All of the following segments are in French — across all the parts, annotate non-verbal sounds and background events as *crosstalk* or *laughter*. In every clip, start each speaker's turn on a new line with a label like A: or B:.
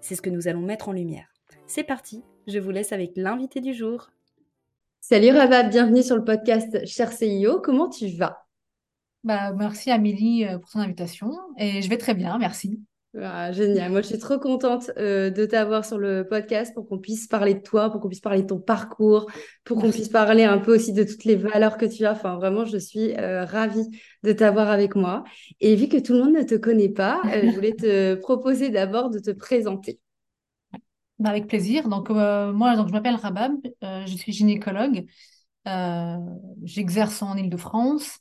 A: C'est ce que nous allons mettre en lumière. C'est parti, je vous laisse avec l'invité du jour. Salut Rabab, bienvenue sur le podcast Cher CIO, comment tu vas?
B: Bah, merci Amélie euh, pour ton invitation et je vais très bien, merci.
A: Ah, génial, moi je suis trop contente euh, de t'avoir sur le podcast pour qu'on puisse parler de toi, pour qu'on puisse parler de ton parcours, pour qu'on puisse parler un peu aussi de toutes les valeurs que tu as. Enfin, vraiment, je suis euh, ravie de t'avoir avec moi. Et vu que tout le monde ne te connaît pas, je voulais te proposer d'abord de te présenter.
B: Bah, avec plaisir. Donc, moi, donc, je m'appelle Rabab, je suis gynécologue. J'exerce en Ile-de-France.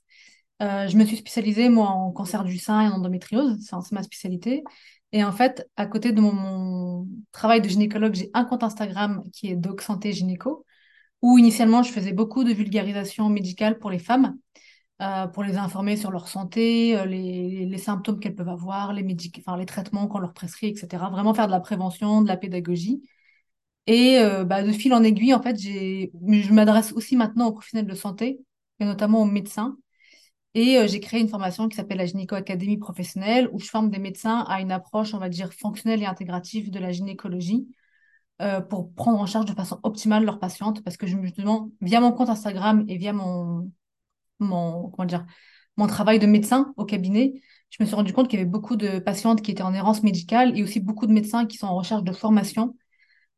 B: Euh, je me suis spécialisée, moi, en cancer du sein et en endométriose. C'est ma spécialité. Et en fait, à côté de mon, travail de gynécologue, j'ai un compte Instagram qui est Doc Santé Gynéco, où initialement, je faisais beaucoup de vulgarisation médicale pour les femmes, euh, pour les informer sur leur santé, euh, les, symptômes qu'elles peuvent avoir, les, traitements qu'on leur prescrit, etc. Vraiment faire de la prévention, de la pédagogie. Et bah, de fil en aiguille, en fait, je m'adresse aussi maintenant aux professionnels de santé, et notamment aux médecins, et euh, j'ai créé une formation qui s'appelle la Gynéco Académie professionnelle, où je forme des médecins à une approche, on va dire, fonctionnelle et intégrative de la gynécologie euh, pour prendre en charge de façon optimale leurs patientes. Parce que justement, via mon compte Instagram et via mon travail de médecin au cabinet, je me suis rendu compte qu'il y avait beaucoup de patientes qui étaient en errance médicale et aussi beaucoup de médecins qui sont en recherche de formation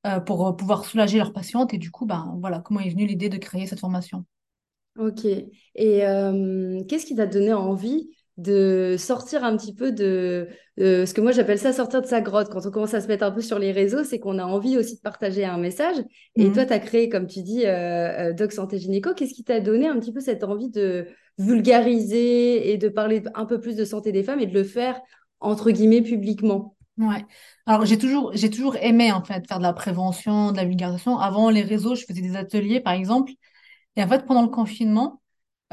B: euh, pour pouvoir soulager leurs patientes. Et du coup, ben, voilà comment est venue l'idée de créer cette formation.
A: Ok. Et euh, qu'est-ce qui t'a donné envie de sortir un petit peu de, ce que moi j'appelle ça sortir de sa grotte? Quand on commence à se mettre un peu sur les réseaux, c'est qu'on a envie aussi de partager un message. Et mmh. toi, tu as créé, comme tu dis, euh, euh, Doc Santé Gynéco. Qu'est-ce qui t'a donné un petit peu cette envie de vulgariser et de parler un peu plus de santé des femmes et de le faire entre guillemets publiquement?
B: Ouais. Alors j'ai toujours j'ai toujours aimé en fait faire de la prévention, de la vulgarisation. Avant les réseaux, je faisais des ateliers par exemple et en fait, pendant le confinement,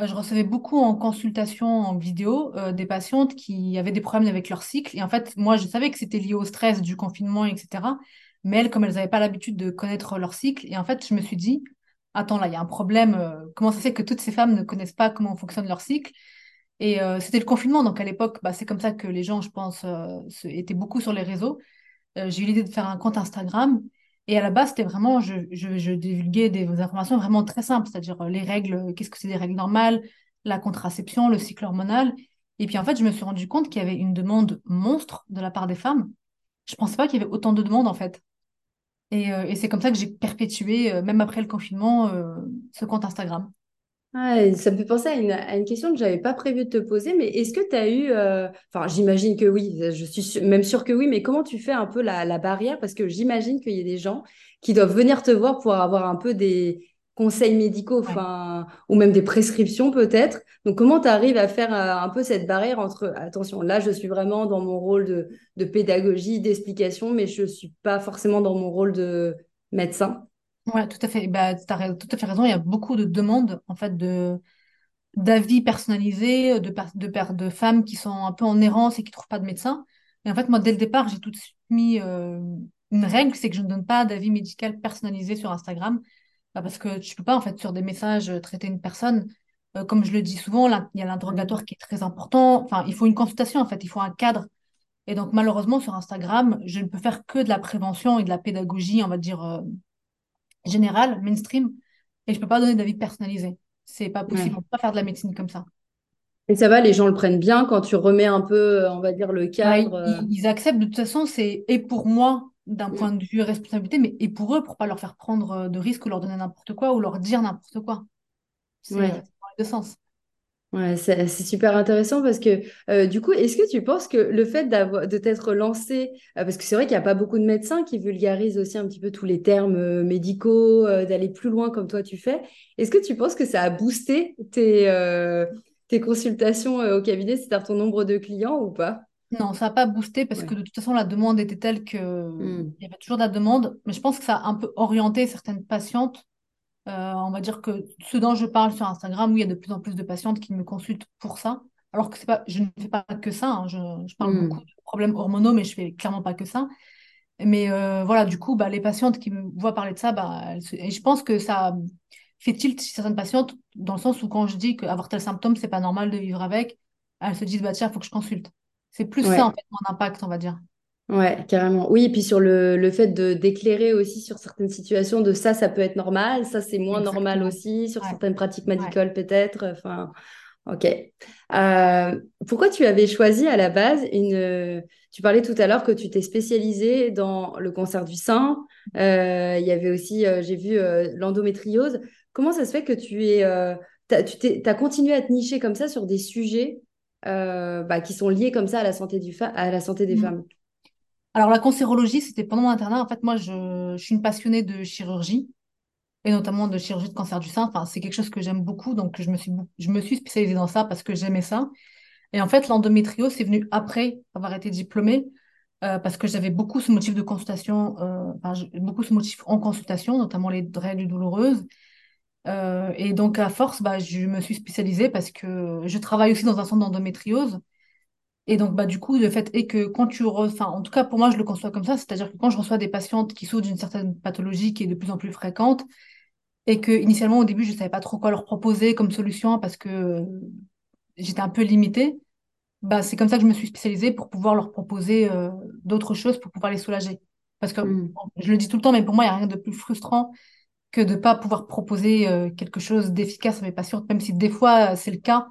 B: euh, je recevais beaucoup en consultation en vidéo euh, des patientes qui avaient des problèmes avec leur cycle. Et en fait, moi, je savais que c'était lié au stress du confinement, etc. Mais elles, comme elles n'avaient pas l'habitude de connaître leur cycle, et en fait, je me suis dit, attends, là, il y a un problème. Euh, comment ça se fait que toutes ces femmes ne connaissent pas comment fonctionne leur cycle? Et c'était le confinement, donc à l'époque, bah, c'est comme ça que les gens, je pense, étaient beaucoup sur les réseaux. j'ai eu l'idée de faire un compte Instagram et à la base, c'était vraiment, je, divulguais des informations vraiment très simples, c'est-à-dire euh, les règles, euh, qu'est-ce que c'est des règles normales, la contraception, le cycle hormonal. Et puis en fait, je me suis rendu compte qu'il y avait une demande monstre de la part des femmes. Je ne pensais pas qu'il y avait autant de demandes en fait. Et, euh, et c'est comme ça que j'ai perpétué, même après le confinement, ce compte Instagram.
A: Ça me fait penser à une, question que je n'avais pas prévu de te poser, mais est-ce que tu as eu, euh, enfin j'imagine que oui, je suis même sûre que oui, mais comment tu fais un peu la, barrière? Parce que j'imagine qu'il y a des gens qui doivent venir te voir pour avoir un peu des conseils médicaux, enfin, ou même des prescriptions peut-être. Donc comment tu arrives à faire euh, un peu cette barrière entre, attention, là je suis vraiment dans mon rôle de, de pédagogie, d'explication, mais je ne suis pas forcément dans mon rôle de médecin?
B: Ouais, tout à fait. Bah, tu as tout à fait raison. Il y a beaucoup de demandes en fait de d'avis personnalisés de, de, de femmes qui sont un peu en errance et qui trouvent pas de médecin. Et en fait, moi, dès le départ, j'ai tout de suite mis euh, une règle, c'est que je ne donne pas d'avis médical personnalisé sur Instagram, bah, parce que tu peux pas en fait sur des messages euh, traiter une personne. Euh, comme je le dis souvent, il y a l'interrogatoire qui est très important. Enfin, il faut une consultation en fait, il faut un cadre. Et donc malheureusement sur Instagram, je ne peux faire que de la prévention et de la pédagogie, on va dire général, mainstream, et je peux pas donner d'avis personnalisé. C'est pas possible. On peut pas faire de la médecine comme ça.
A: Et ça va, les gens le prennent bien quand tu remets un peu, on va dire, le
B: Ouais,
A: cadre. euh,
B: ils, ils acceptent. De toute façon, c'est et pour moi, d'un
A: mm,
B: point de vue responsabilité, mais et pour eux, pour pas leur faire prendre euh, de risques ou leur donner n'importe quoi ou leur dire n'importe quoi. C'est euh,
A: Ouais.
B: c'est dans les deux sens.
A: Ouais, c'est super intéressant parce que euh, du coup, est-ce que tu penses que le fait d'avoir de t'être lancé, euh, parce que c'est vrai qu'il n'y a pas beaucoup de médecins qui vulgarisent aussi un petit peu tous les termes euh, médicaux, d'aller plus loin comme toi tu fais, est-ce que tu penses que ça a boosté tes, tes consultations au cabinet, c'est-à-dire ton nombre de clients ou pas?
B: Non, ça n'a pas boosté parce que de toute façon, la demande était telle que
A: Hmm.
B: il y avait toujours de la demande. Mais je pense que ça a un peu orienté certaines patientes. Euh, on va dire que ce dont je parle sur Instagram, où il y a de plus en plus de patientes qui me consultent pour ça. Alors que pas, je ne fais pas que ça. hein. Je, je parle beaucoup
A: Hmm.
B: de problèmes hormonaux, mais je fais clairement pas que ça. Mais euh, voilà, du coup, bah, les patientes qui me voient parler de ça, bah, elles se- et je pense que ça fait tilt chez certaines patientes, dans le sens où quand je dis qu'avoir tel symptôme, c'est pas normal de vivre avec, elles se disent, bah tiens, il faut que je consulte. C'est plus ça, en fait, mon impact, on va dire.
A: Ouais, carrément. Oui, et puis sur le, le fait de d'éclairer aussi sur certaines situations, de ça, ça peut être normal, ça, c'est moins normal aussi, sur
B: Ouais,
A: certaines pratiques
B: ouais.
A: médicales peut-être. Enfin, ok. Euh, pourquoi tu avais choisi à la base une... Tu parlais tout à l'heure que tu t'es spécialisée dans le cancer du sein. Euh, il y avait aussi, euh, j'ai vu, euh, l'endométriose. Comment ça se fait que tu es, euh, t'as, tu t'as continué à te nicher comme ça sur des sujets euh, bah, qui sont liés comme ça à la santé du à la santé des
B: Mm.
A: femmes?
B: Alors, la cancérologie, c'était pendant mon internat. En fait, moi, je, suis une passionnée de chirurgie, et notamment de chirurgie de cancer du sein. Enfin, c'est quelque chose que j'aime beaucoup, donc je me suis, je me suis spécialisée dans ça parce que j'aimais ça. Et en fait, l'endométriose, c'est venu après avoir été diplômée, euh, parce que j'avais beaucoup ce motif de consultation, euh, beaucoup ce motif en consultation, notamment les règles douloureuses. Euh, et donc, à force, bah, je me suis spécialisée parce que je travaille aussi dans un centre d'endométriose. Et donc, bah, du coup, le fait est que quand tu enfin, en tout cas, pour moi, je le conçois comme ça, c'est-à-dire que quand je reçois des patientes qui souffrent d'une certaine pathologie qui est de plus en plus fréquente, et que initialement, au début, je ne savais pas trop quoi leur proposer comme solution parce que j'étais un peu limitée, bah, c'est comme ça que je me suis spécialisée pour pouvoir leur proposer euh, d'autres choses pour pouvoir les soulager. Parce que, bon, je le dis tout le temps, mais pour moi, il n'y a rien de plus frustrant que de ne pas pouvoir proposer euh, quelque chose d'efficace à mes patientes, même si des fois, euh, c'est le cas.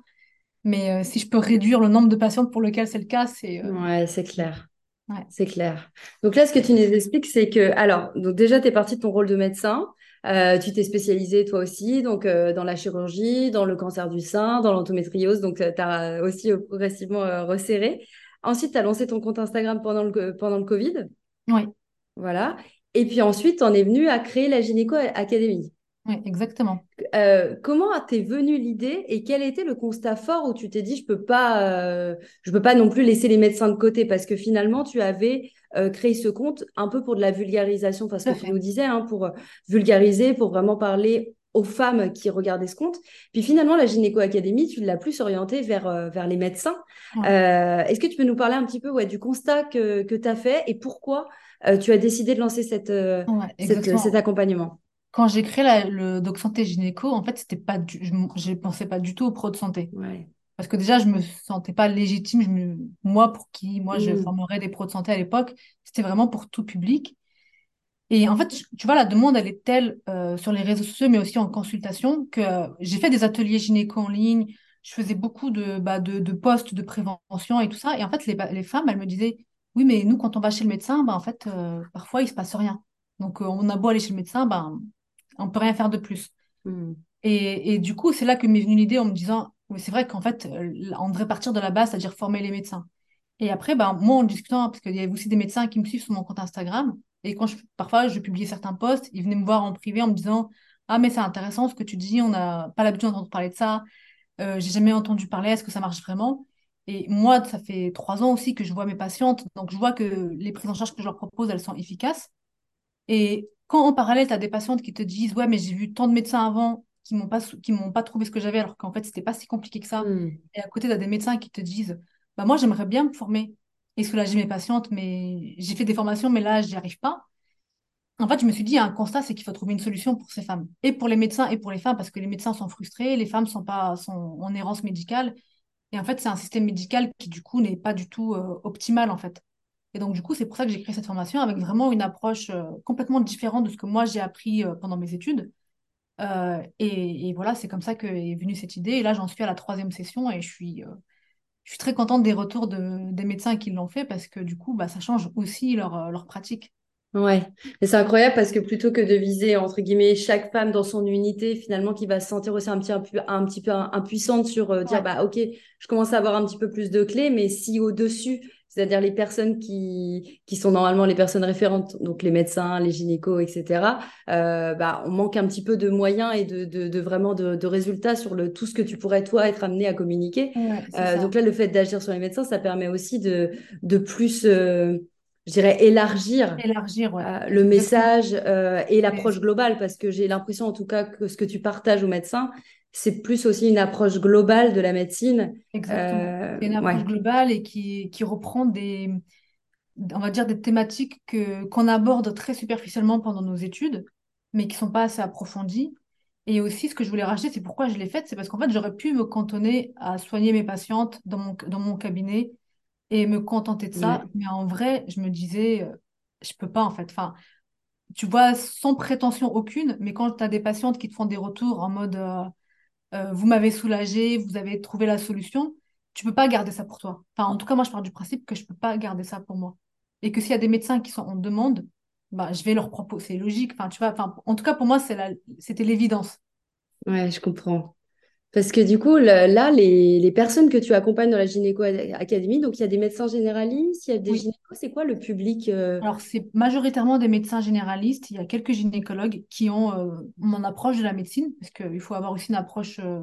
B: Mais euh, si je peux réduire le nombre de patientes pour lesquelles c'est le cas, c'est... euh,
A: Ouais, c'est clair.
B: ouais.
A: C'est clair. Donc là, ce que tu nous expliques, c'est que, alors, donc déjà, tu es parti de ton rôle de médecin. Euh, tu t'es spécialisé toi aussi, donc euh, dans la chirurgie, dans le cancer du sein, dans l'endométriose. Donc, tu as aussi progressivement resserré. Ensuite, tu as lancé ton compte Instagram pendant le, pendant le Covid.
B: Oui,
A: Voilà. Et puis ensuite, tu en es venu à créer la Gynéco Academy.
B: Oui, exactement.
A: Euh, comment t'es venue l'idée et quel était le constat fort où tu t'es dit je peux pas euh, je peux pas non plus laisser les médecins de côté parce que finalement tu avais euh, créé ce compte un peu pour de la vulgarisation parce que tu nous disais hein, pour vulgariser pour vraiment parler aux femmes qui regardaient ce compte. Puis finalement la gynéco académie tu l'as plus orientée vers vers les médecins.
B: Ouais,
A: Euh, est-ce que tu peux nous parler un petit peu ouais, du constat que que tu as fait et pourquoi euh, tu as décidé de lancer cette,
B: ouais,
A: cette cet accompagnement?
B: Quand j'ai créé la- le doc santé gynéco, en fait, c'était pas du... je ne pensais pas du tout aux pros de santé.
A: ouais
B: Parce que déjà, je me sentais pas légitime. Je me... Moi, pour qui moi, je
A: Mm.
B: formerais des pros de santé à l'époque, c'était vraiment pour tout public. Et en fait, tu vois, la demande, elle est telle euh, sur les réseaux sociaux, mais aussi en consultation, que euh, j'ai fait des ateliers gynéco en ligne. Je faisais beaucoup de, bah, de, de postes de prévention et tout ça. Et en fait, les, les femmes, elles me disaient, oui, mais nous, quand on va chez le médecin, bah, en fait, euh, parfois, il se passe rien. Donc, on a beau aller chez le médecin, bah, on peut rien faire de plus.
A: Mm.
B: Et, et du coup, c'est là que m'est venue l'idée en me disant, c'est vrai qu'en fait, euh, on devrait partir de la base, c'est-à-dire former les médecins. Et après, ben, moi, en discutant, parce qu'il y avait aussi des médecins qui me suivent sur mon compte Instagram, et quand je, parfois je publiais certains posts, ils venaient me voir en privé en me disant, Ah, mais c'est intéressant ce que tu dis, on n'a pas l'habitude d'entendre parler de ça, euh, j'ai jamais entendu parler, est-ce que ça marche vraiment? Et moi, ça fait trois ans aussi que je vois mes patientes, donc je vois que les prises en charge que je leur propose, elles sont efficaces. Et quand en parallèle, tu as des patientes qui te disent, Ouais, mais j'ai vu tant de médecins avant qui m'ont pas, qui m'ont pas trouvé ce que j'avais, alors qu'en fait, c'était pas si compliqué que ça.
A: Mm.
B: Et à côté, tu as des médecins qui te disent, bah, moi, j'aimerais bien me former et soulager mes patientes, mais j'ai fait des formations, mais là, j'y arrive pas. En fait, je me suis dit, un constat, c'est qu'il faut trouver une solution pour ces femmes, et pour les médecins et pour les femmes, parce que les médecins sont frustrés, les femmes sont pas, sont en errance médicale. Et en fait, c'est un système médical qui, du coup, n'est pas du tout euh, optimal, en fait. Et donc, du coup, c'est pour ça que j'ai créé cette formation avec vraiment une approche euh, complètement différente de ce que moi, j'ai appris euh, pendant mes études. Euh, et, voilà, c'est comme ça que est venue cette idée. Et là, j'en suis à la troisième session et je suis, je suis très contente des retours de, des médecins qui l'ont fait parce que du coup, bah, ça change aussi leur, leur pratique.
A: Ouais, et c'est incroyable parce que plutôt que de viser, entre guillemets, chaque femme dans son unité, finalement, qui va se sentir aussi un petit, un, peu- un petit peu impuissante sur euh, dire,
B: Ouais,
A: bah, ok, je commence à avoir un petit peu plus de clés, mais si au-dessus, c'est-à-dire les personnes qui, qui sont normalement les personnes référentes, donc les médecins, les gynécos, etc., euh, bah, on manque un petit peu de moyens et de, de, de vraiment de, de résultats sur le, tout ce que tu pourrais, toi, être amené à communiquer.
B: ouais,
A: Euh, donc là, le fait d'agir sur les médecins, ça permet aussi de, de plus, je dirais, élargir
B: Élargir, ouais.
A: euh, le message euh, et l'approche globale, parce que j'ai l'impression en tout cas que ce que tu partages aux médecins, c'est plus aussi une approche globale de la médecine.
B: Exactement.
A: Euh,
B: une
A: ouais,
B: approche globale et qui, qui reprend des, on va dire, des thématiques que, qu'on aborde très superficiellement pendant nos études, mais qui sont pas assez approfondies. Et aussi, ce que je voulais rajouter, c'est pourquoi je l'ai faite, c'est parce qu'en fait, j'aurais pu me cantonner à soigner mes patientes dans mon, dans mon cabinet et me contenter de ça.
A: ouais,
B: Mais en vrai, je me disais, euh, je peux pas, en fait. Enfin, tu vois, sans prétention aucune, mais quand tu as des patientes qui te font des retours en mode, euh, euh, vous m'avez soulagé, vous avez trouvé la solution, tu peux pas garder ça pour toi. Enfin, en tout cas, moi, je pars du principe que je peux pas garder ça pour moi. Et que s'il y a des médecins qui sont en demande, bah, je vais leur proposer. C'est logique. Enfin, tu vois, enfin, en tout cas, pour moi, c'était l'évidence.
A: ouais, je comprends. Parce que du coup, le- là, les, les personnes que tu accompagnes dans la gynéco académie, donc il y a des médecins généralistes, il y a des
B: Oui.
A: gynécos, c'est quoi le public euh,
B: Alors, c'est majoritairement des médecins généralistes. Il y a quelques gynécologues qui ont euh, mon approche de la médecine, parce qu'il faut avoir aussi une approche euh,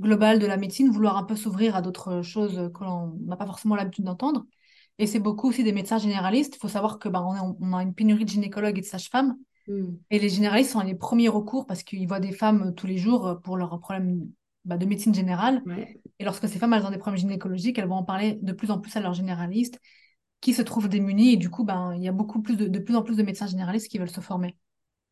B: globale de la médecine, vouloir un peu s'ouvrir à d'autres choses que l'on n'a pas forcément l'habitude d'entendre. Et c'est beaucoup aussi des médecins généralistes. Il faut savoir que ben, on, a une pénurie de gynécologues et de sages-femmes.
A: hmm,
B: Et les généralistes sont les premiers recours parce qu'ils voient des femmes euh, tous les jours euh, pour leurs problèmes bah, de médecine générale.
A: ouais.
B: Et lorsque ces femmes elles ont des problèmes gynécologiques, elles vont en parler de plus en plus à leurs généralistes qui se trouvent démunis. Et du coup, ben, il y a beaucoup plus de, de plus en plus de médecins généralistes qui veulent se former.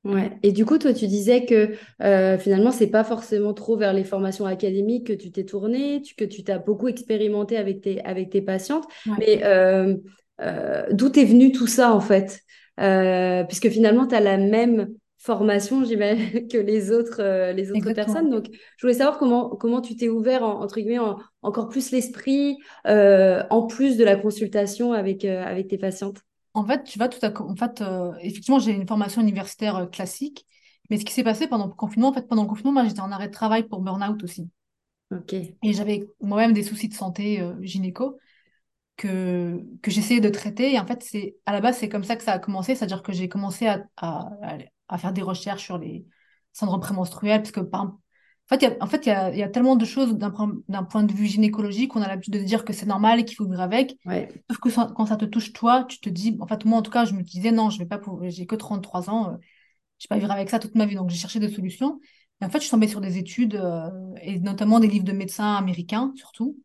A: Ouais. Et du coup, toi, tu disais que euh, finalement, c'est pas forcément trop vers les formations académiques que tu t'es tournée, tu- que tu t'as beaucoup expérimenté avec tes, avec tes patientes.
B: Ouais,
A: Mais euh, euh, d'où est venu tout ça, en fait? Euh, puisque finalement, tu as la même formation, j'imagine, que les autres, euh, les autres personnes. Donc, je voulais savoir comment, comment tu t'es ouvert, en- entre guillemets, en- encore plus l'esprit, euh, en plus de la consultation avec, euh, avec tes patientes.
B: En fait, tu vas tout à en fait, effectivement, j'ai une formation universitaire classique. Mais ce qui s'est passé pendant le confinement, en fait, pendant le confinement, moi, j'étais en arrêt de travail pour burn-out aussi.
A: Ok.
B: Et j'avais moi-même des soucis de santé gynéco. que, que j'essayais de traiter. Et en fait, c'est, à la base, c'est comme ça que ça a commencé. C'est-à-dire que j'ai commencé à, à, à faire des recherches sur les syndromes prémenstruels. Parce que, par, en fait, il y a, en fait, il y a, il y a tellement de choses d'un point, de vue gynécologique qu'on a l'habitude de dire que c'est normal et qu'il faut vivre avec.
A: Ouais.
B: Sauf que ça- quand ça te touche, toi, tu te dis, en fait, moi, en tout cas, je me disais, non, je vais pas j'ai que 33 ans, euh, je vais pas vivre avec ça toute ma vie. Donc, j'ai cherché des solutions. Et en fait, je suis tombée sur des études, euh, et notamment des livres de médecins américains, surtout,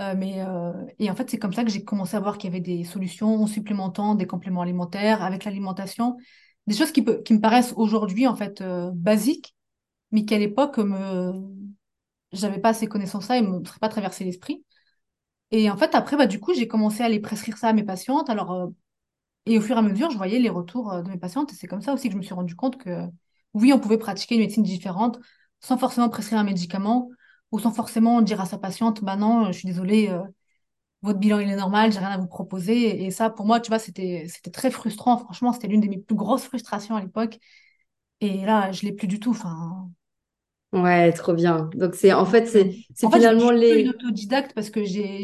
B: euh, mais, euh, et en fait, c'est comme ça que j'ai commencé à voir qu'il y avait des solutions en supplémentant des compléments alimentaires avec l'alimentation, des choses qui, me paraissent aujourd'hui en fait euh, basiques, mais qu'à l'époque, me... j'avais pas ces connaissances-là et me seraient pas traversé l'esprit. Et en fait, après, bah, du coup, j'ai commencé à aller prescrire ça à mes patientes. Alors, euh, et au fur et à mesure, je voyais les retours euh, de mes patientes. Et c'est comme ça aussi que je me suis rendu compte que oui, on pouvait pratiquer une médecine différente sans forcément prescrire un médicament ou sans forcément dire à sa patiente, bah non, je suis désolée, votre bilan il est normal, j'ai rien à vous proposer. Et ça, pour moi, tu vois, c'était très frustrant. Franchement, c'était l'une de mes plus grosses frustrations à l'époque. Et là, je l'ai plus du tout. Enfin,
A: Ouais, trop bien. Donc, c'est en fait, c'est
B: en fait, je, je
A: finalement
B: suis
A: les.
B: autodidacte parce que j'ai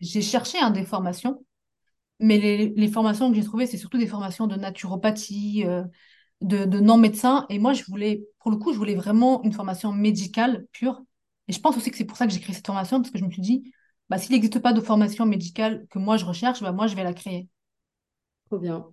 B: j'ai cherché hein, des formations, mais les, les formations que j'ai trouvées, c'est surtout des formations de naturopathie, euh, de, de non-médecins. Et moi, je voulais, pour le coup, je voulais vraiment une formation médicale pure. Et je pense aussi que c'est pour ça que j'ai créé cette formation, parce que je me suis dit, bah, s'il n'existe pas de formation médicale que moi je recherche, bah, moi, je vais la créer.
A: Trop bien.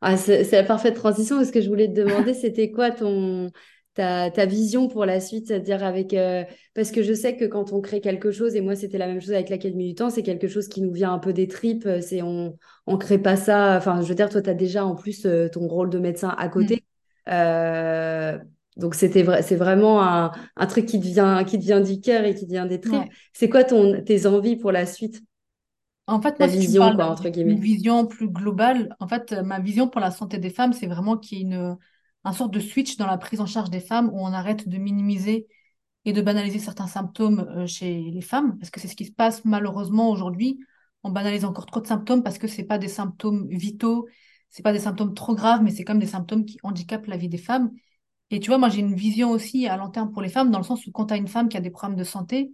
A: Ah, c'est la parfaite transition parce que je voulais te demander, *laughs* c'était quoi ton ta, ta vision pour la suite, c'est-à-dire avec euh, parce que je sais que quand on crée quelque chose, et moi c'était la même chose avec l'Académie du Temps, c'est quelque chose qui nous vient un peu des tripes, euh, c'est on on crée pas ça, enfin je veux dire, toi tu as déjà en plus euh, ton rôle de médecin à côté. Euh, donc c'était vrai, c'est vraiment un, un truc qui te vient, qui te vient du cœur et qui te vient des tripes.
B: Ouais.
A: C'est quoi ton, tes envies pour la suite,
B: En fait,
A: ta
B: moi,
A: vision, quoi, entre guillemets?
B: vision plus globale, en fait, euh, ma vision pour la santé des femmes, c'est vraiment qu'il y ait une, un sorte de switch dans la prise en charge des femmes où on arrête de minimiser et de banaliser certains symptômes euh, chez les femmes, parce que c'est ce qui se passe malheureusement aujourd'hui. On banalise encore trop de symptômes parce que c'est pas des symptômes vitaux, c'est pas des symptômes trop graves, mais c'est comme des symptômes qui handicapent la vie des femmes. Et tu vois, moi j'ai une vision aussi à long terme pour les femmes, dans le sens où quand tu as une femme qui a des problèmes de santé,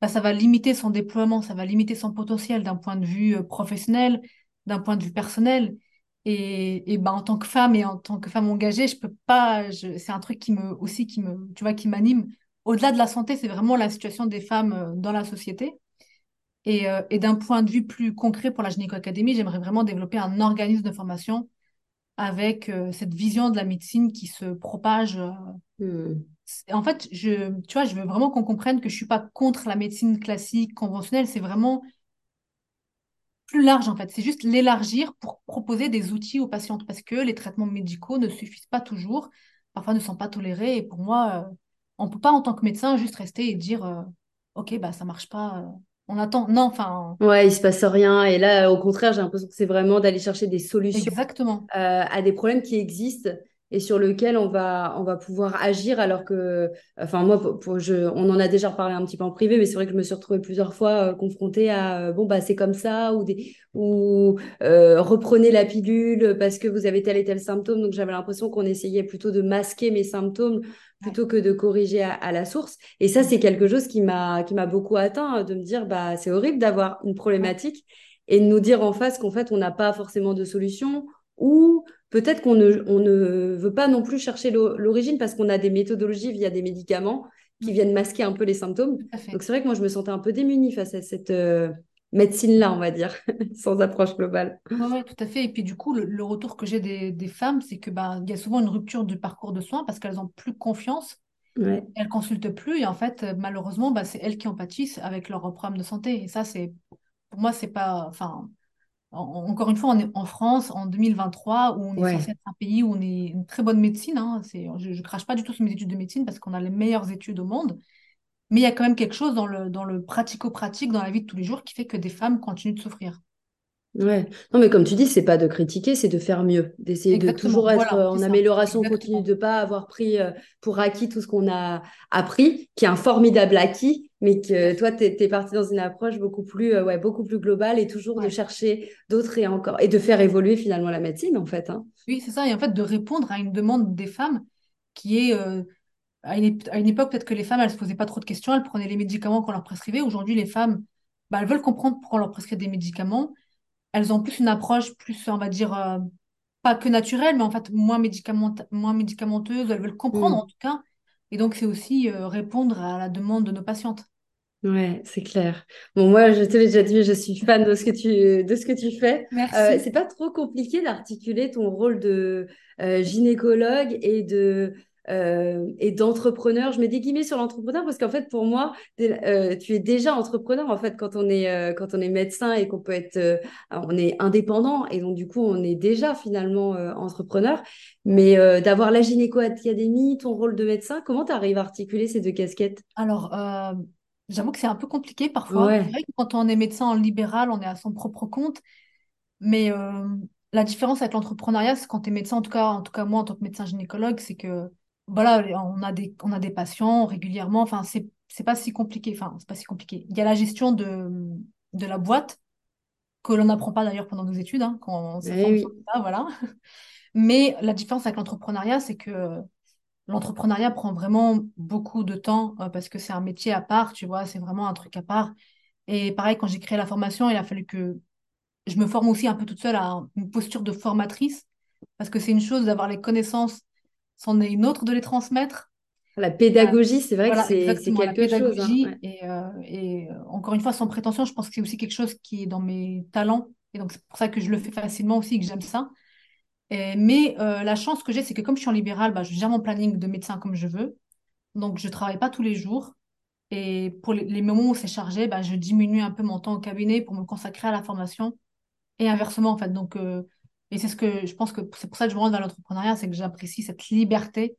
B: bah, ça va limiter son déploiement, ça va limiter son potentiel d'un point de vue euh, professionnel, d'un point de vue personnel. Et, et bah, en tant que femme et en tant que femme engagée, je peux pas. C'est un truc qui me aussi qui me, tu vois, qui m'anime. Au-delà de la santé, c'est vraiment la situation des femmes euh, dans la société. Et, euh, et d'un point de vue plus concret pour la Gynéco Académie, j'aimerais vraiment développer un organisme de formation avec cette vision de la médecine qui se propage. Hmm en fait, je, tu vois, je veux vraiment qu'on comprenne que je suis pas contre la médecine classique, conventionnelle. C'est vraiment plus large, en fait. C'est juste l'élargir pour proposer des outils aux patientes parce que les traitements médicaux ne suffisent pas toujours, parfois ne sont pas tolérés. Et pour moi, euh, on ne peut pas, en tant que médecin, juste rester et dire euh, OK, bah, ça marche pas. Euh, on attend. Non, enfin.
A: Ouais, il se passe rien. Et là, au contraire, j'ai l'impression que c'est vraiment d'aller chercher des solutions
B: Exactement.
A: à des problèmes qui existent et sur lequel on va, on va pouvoir agir alors que, enfin moi, pour, je, on en a déjà parlé un petit peu en privé, mais c'est vrai que je me suis retrouvée plusieurs fois euh, confrontée à, euh, bon, bah c'est comme ça, ou, des, ou euh, reprenez la pilule parce que vous avez tel et tel symptôme. Donc j'avais l'impression qu'on essayait plutôt de masquer mes symptômes plutôt que de corriger à, la source. Et ça, c'est quelque chose qui m'a, qui m'a beaucoup atteint, de me dire, bah c'est horrible d'avoir une problématique et de nous dire en face qu'en fait, on n'a pas forcément de solution ou peut-être qu'on ne, on ne veut pas non plus chercher l'origine parce qu'on a des méthodologies via des médicaments qui viennent masquer un peu les symptômes. Donc c'est vrai que moi, je me sentais un peu démunie face à cette euh, médecine-là, on va dire, *laughs* sans approche globale.
B: Oui, tout à fait. Et puis du coup, le, retour que j'ai des, des, femmes, c'est que bah, y a souvent une rupture du parcours de soins parce qu'elles n'ont plus confiance. Ouais. Elles consultent plus et en fait, malheureusement, bah, c'est elles qui en pâtissent avec leur problème de santé. Et ça, c'est pour moi, c'est pas, enfin, encore une fois, on est en France en 2023 où on est censé être un pays où on est une très bonne médecine. Hein. je ne crache pas du tout sur mes études de médecine parce qu'on a les meilleures études au monde. Mais il y a quand même quelque chose dans le, dans le pratico-pratique, dans la vie de tous les jours, qui fait que des femmes continuent de souffrir.
A: Ouais. Non, mais comme tu dis, c'est pas de critiquer, c'est de faire mieux, d'essayer de toujours être en amélioration continue, de pas avoir pris euh, pour acquis tout ce qu'on a appris, qui est un formidable acquis, mais que toi, tu es, parti dans une approche beaucoup plus, euh, ouais, beaucoup plus globale et toujours de chercher d'autres et encore, et de faire évoluer finalement la médecine, en fait. Hein.
B: Oui, c'est ça. Et en fait, de répondre à une demande des femmes qui est. Euh, à, une, à une, époque, peut-être que les femmes, elles se posaient pas trop de questions, elles prenaient les médicaments qu'on leur prescrivait. Aujourd'hui, les femmes, bah, elles veulent comprendre pourquoi on leur prescrit des médicaments elles ont plus une approche plus, on va dire, euh, pas que naturelle, mais en fait moins, moins médicamenteuse. Elles veulent comprendre mm. en tout cas. Et donc, c'est aussi euh, répondre à la demande de nos patientes.
A: Ouais, c'est clair. Bon, moi, je te l'ai déjà dit, je suis fan de ce que tu, de ce que tu fais.
B: Merci. Euh,
A: c'est pas trop compliqué d'articuler ton rôle de gynécologue et de euh, et d'entrepreneur. Je mets des guillemets sur l'entrepreneur parce qu'en fait, pour moi, euh, tu es déjà entrepreneur en fait quand on est euh, quand on est médecin et qu'on peut être, on est indépendant et donc du coup, on est déjà finalement entrepreneur. Mais d'avoir la gynéco académie, ton rôle de médecin, comment tu arrives à articuler ces deux casquettes?
B: Alors. J'avoue que c'est un peu compliqué parfois. C'est vrai que quand on est médecin en libéral, on est à son propre compte. Mais la différence avec l'entrepreneuriat, c'est quand tu es médecin, en tout cas, en tout cas moi en tant que médecin gynécologue, c'est que voilà, on a des, on a des patients régulièrement. Enfin, c'est, c'est pas si compliqué. Enfin, c'est pas si compliqué. Il y a la gestion de, de la boîte, que l'on n'apprend pas d'ailleurs pendant nos études, hein, quand on voilà. Mais la différence avec l'entrepreneuriat, c'est que l'entrepreneuriat prend vraiment beaucoup de temps euh, parce que c'est un métier à part, tu vois, c'est vraiment un truc à part. Et pareil, quand j'ai créé la formation, il a fallu que je me forme aussi un peu toute seule à une posture de formatrice parce que c'est une chose d'avoir les connaissances c'en est une autre de les transmettre.
A: La pédagogie, c'est vrai que c'est quelque chose. Hein,
B: et, euh, et, euh, encore une fois, sans prétention, je pense que c'est aussi quelque chose qui est dans mes talents. Et donc, c'est pour ça que je le fais facilement aussi, que j'aime ça. mais euh, la chance que j'ai, c'est que comme je suis en libéral, bah, je gère mon planning de médecin comme je veux. Donc, je ne travaille pas tous les jours. Et pour les, moments où c'est chargé, bah, je diminue un peu mon temps au cabinet pour me consacrer à la formation. Et inversement, en fait. Donc, et c'est ce que je pense que c'est pour ça que je me rends dans l'entrepreneuriat, c'est que j'apprécie cette liberté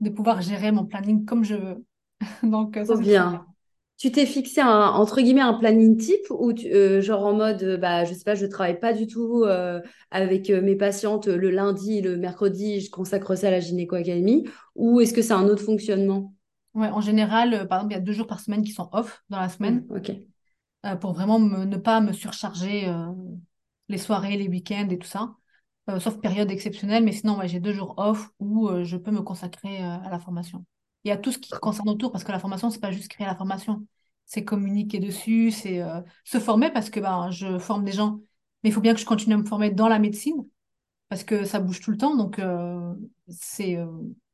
B: de pouvoir gérer mon planning comme je veux. *laughs* Donc,
A: ça, c'est bien. tu t'es fixé un, entre guillemets un planning type ou euh, genre en mode, euh, bah, je sais pas, je travaille pas du tout euh, avec mes patientes le lundi, le mercredi, je consacre ça à la gynéco académie ou est-ce que c'est un autre fonctionnement?
B: Ouais, en général, par exemple, il y a deux jours par semaine qui sont off dans la semaine
A: ok.
B: pour vraiment ne pas me surcharger les soirées, les week-ends et tout ça. Sauf période exceptionnelle, mais sinon, ouais, j'ai deux jours off où je peux me consacrer à la formation. Il y a tout ce qui concerne autour, parce que la formation, c'est pas juste créer la formation, c'est communiquer dessus, c'est euh, se former, parce que ben, je forme des gens, mais il faut bien que je continue à me former dans la médecine, parce que ça bouge tout le temps, donc euh, c'est, euh,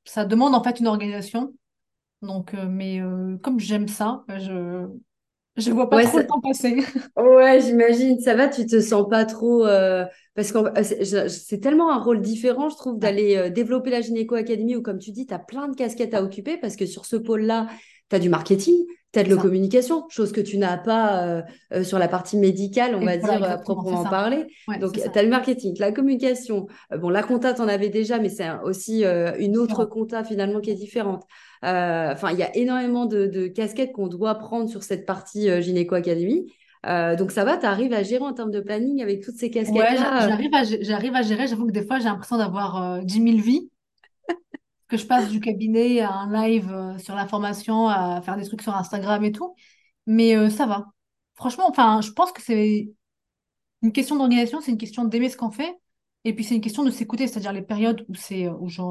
B: ça demande en fait une organisation. Donc, mais comme j'aime ça, je je vois pas trop le temps passer. *laughs*
A: Ouais, j'imagine. Ça va, tu te sens pas trop. Parce que c'est tellement un rôle différent, je trouve, d'aller développer la Gynéco Academy où, comme tu dis, tu as plein de casquettes à occuper parce que sur ce pôle-là, tu as du marketing, tu as de la communication, chose que tu n'as pas sur la partie médicale, on va dire, à proprement parler. Donc, tu as le marketing, la communication. bon, la compta, tu en avais déjà, mais c'est aussi une autre compta finalement qui est différente. Euh, enfin, il y a énormément de, casquettes qu'on doit prendre sur cette partie euh, Gynéco Academy. Euh, donc ça va, tu arrives à gérer en termes de planning avec toutes ces casquettes-là
B: Ouais, j'arrive à, j'arrive à gérer. J'avoue que des fois, j'ai l'impression d'avoir 10 000 vies. Que je passe du cabinet à un live sur la formation, à faire des trucs sur Instagram et tout. Mais ça va. Franchement, enfin, je pense que c'est une question d'organisation, c'est une question d'aimer ce qu'on fait. Et puis, c'est une question de s'écouter, c'est-à-dire les périodes où, c'est, où je,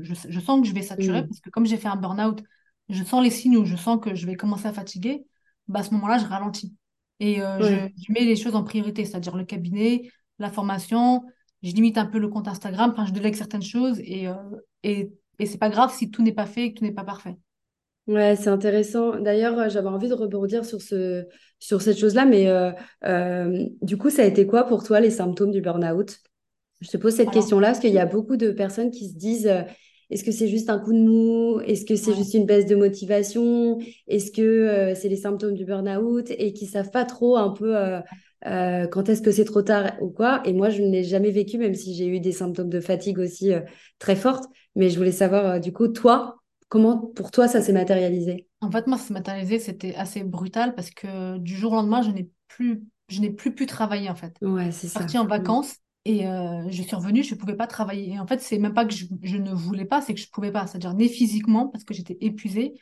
B: je, sens que je vais saturer, mm. parce que comme j'ai fait un burn-out, je sens les signes où je sens que je vais commencer à fatiguer, bah, à ce moment-là, je ralentis. Et euh, je, mets les choses en priorité, c'est-à-dire le cabinet, la formation, je limite un peu le compte Instagram, enfin, je délègue certaines choses, et, euh, et, et c'est pas grave si tout n'est pas fait et que tout n'est pas parfait.
A: Ouais, c'est intéressant. D'ailleurs, euh, j'avais envie de rebondir sur, ce, sur cette chose-là, mais du coup, ça a été quoi pour toi les symptômes du burn-out? Je te pose cette question-là parce qu'il y a beaucoup de personnes qui se disent euh, est-ce que c'est juste un coup de mou? Est-ce que c'est juste une baisse de motivation? Est-ce que euh, c'est les symptômes du burn-out? Et qui savent pas trop un peu euh, quand est-ce que c'est trop tard ou quoi. Et moi, je ne l'ai jamais vécu, même si j'ai eu des symptômes de fatigue aussi très fortes. Mais je voulais savoir, du coup, toi, comment pour toi ça s'est matérialisé?
B: En fait, moi, ça s'est matérialisé, c'était assez brutal parce que du jour au lendemain, je n'ai plus, je n'ai plus pu travailler en fait.
A: Ouais, c'est ça.
B: Partie en vacances. Et euh, je suis revenue, je ne pouvais pas travailler. Et en fait, c'est même pas que je, ne voulais pas, c'est que je ne pouvais pas. C'est-à-dire, ni physiquement, parce que j'étais épuisée,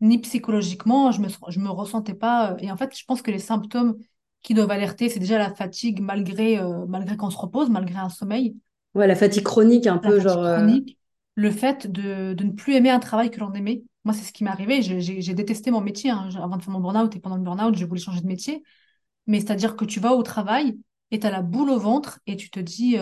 B: ni psychologiquement, je ne me, je me ressentais pas. Euh, et en fait, je pense que les symptômes qui doivent alerter, c'est déjà la fatigue, malgré, euh, malgré qu'on se repose, malgré un sommeil.
A: Ouais, la fatigue chronique, un peu, genre. Chronique,
B: le fait de, de, ne plus aimer un travail que l'on aimait. Moi, c'est ce qui m'est arrivé. J'ai détesté mon métier. Hein. Avant de faire mon burn-out et pendant le burn-out, je voulais changer de métier. Mais c'est-à-dire que tu vas au travail et tu as la boule au ventre et tu te dis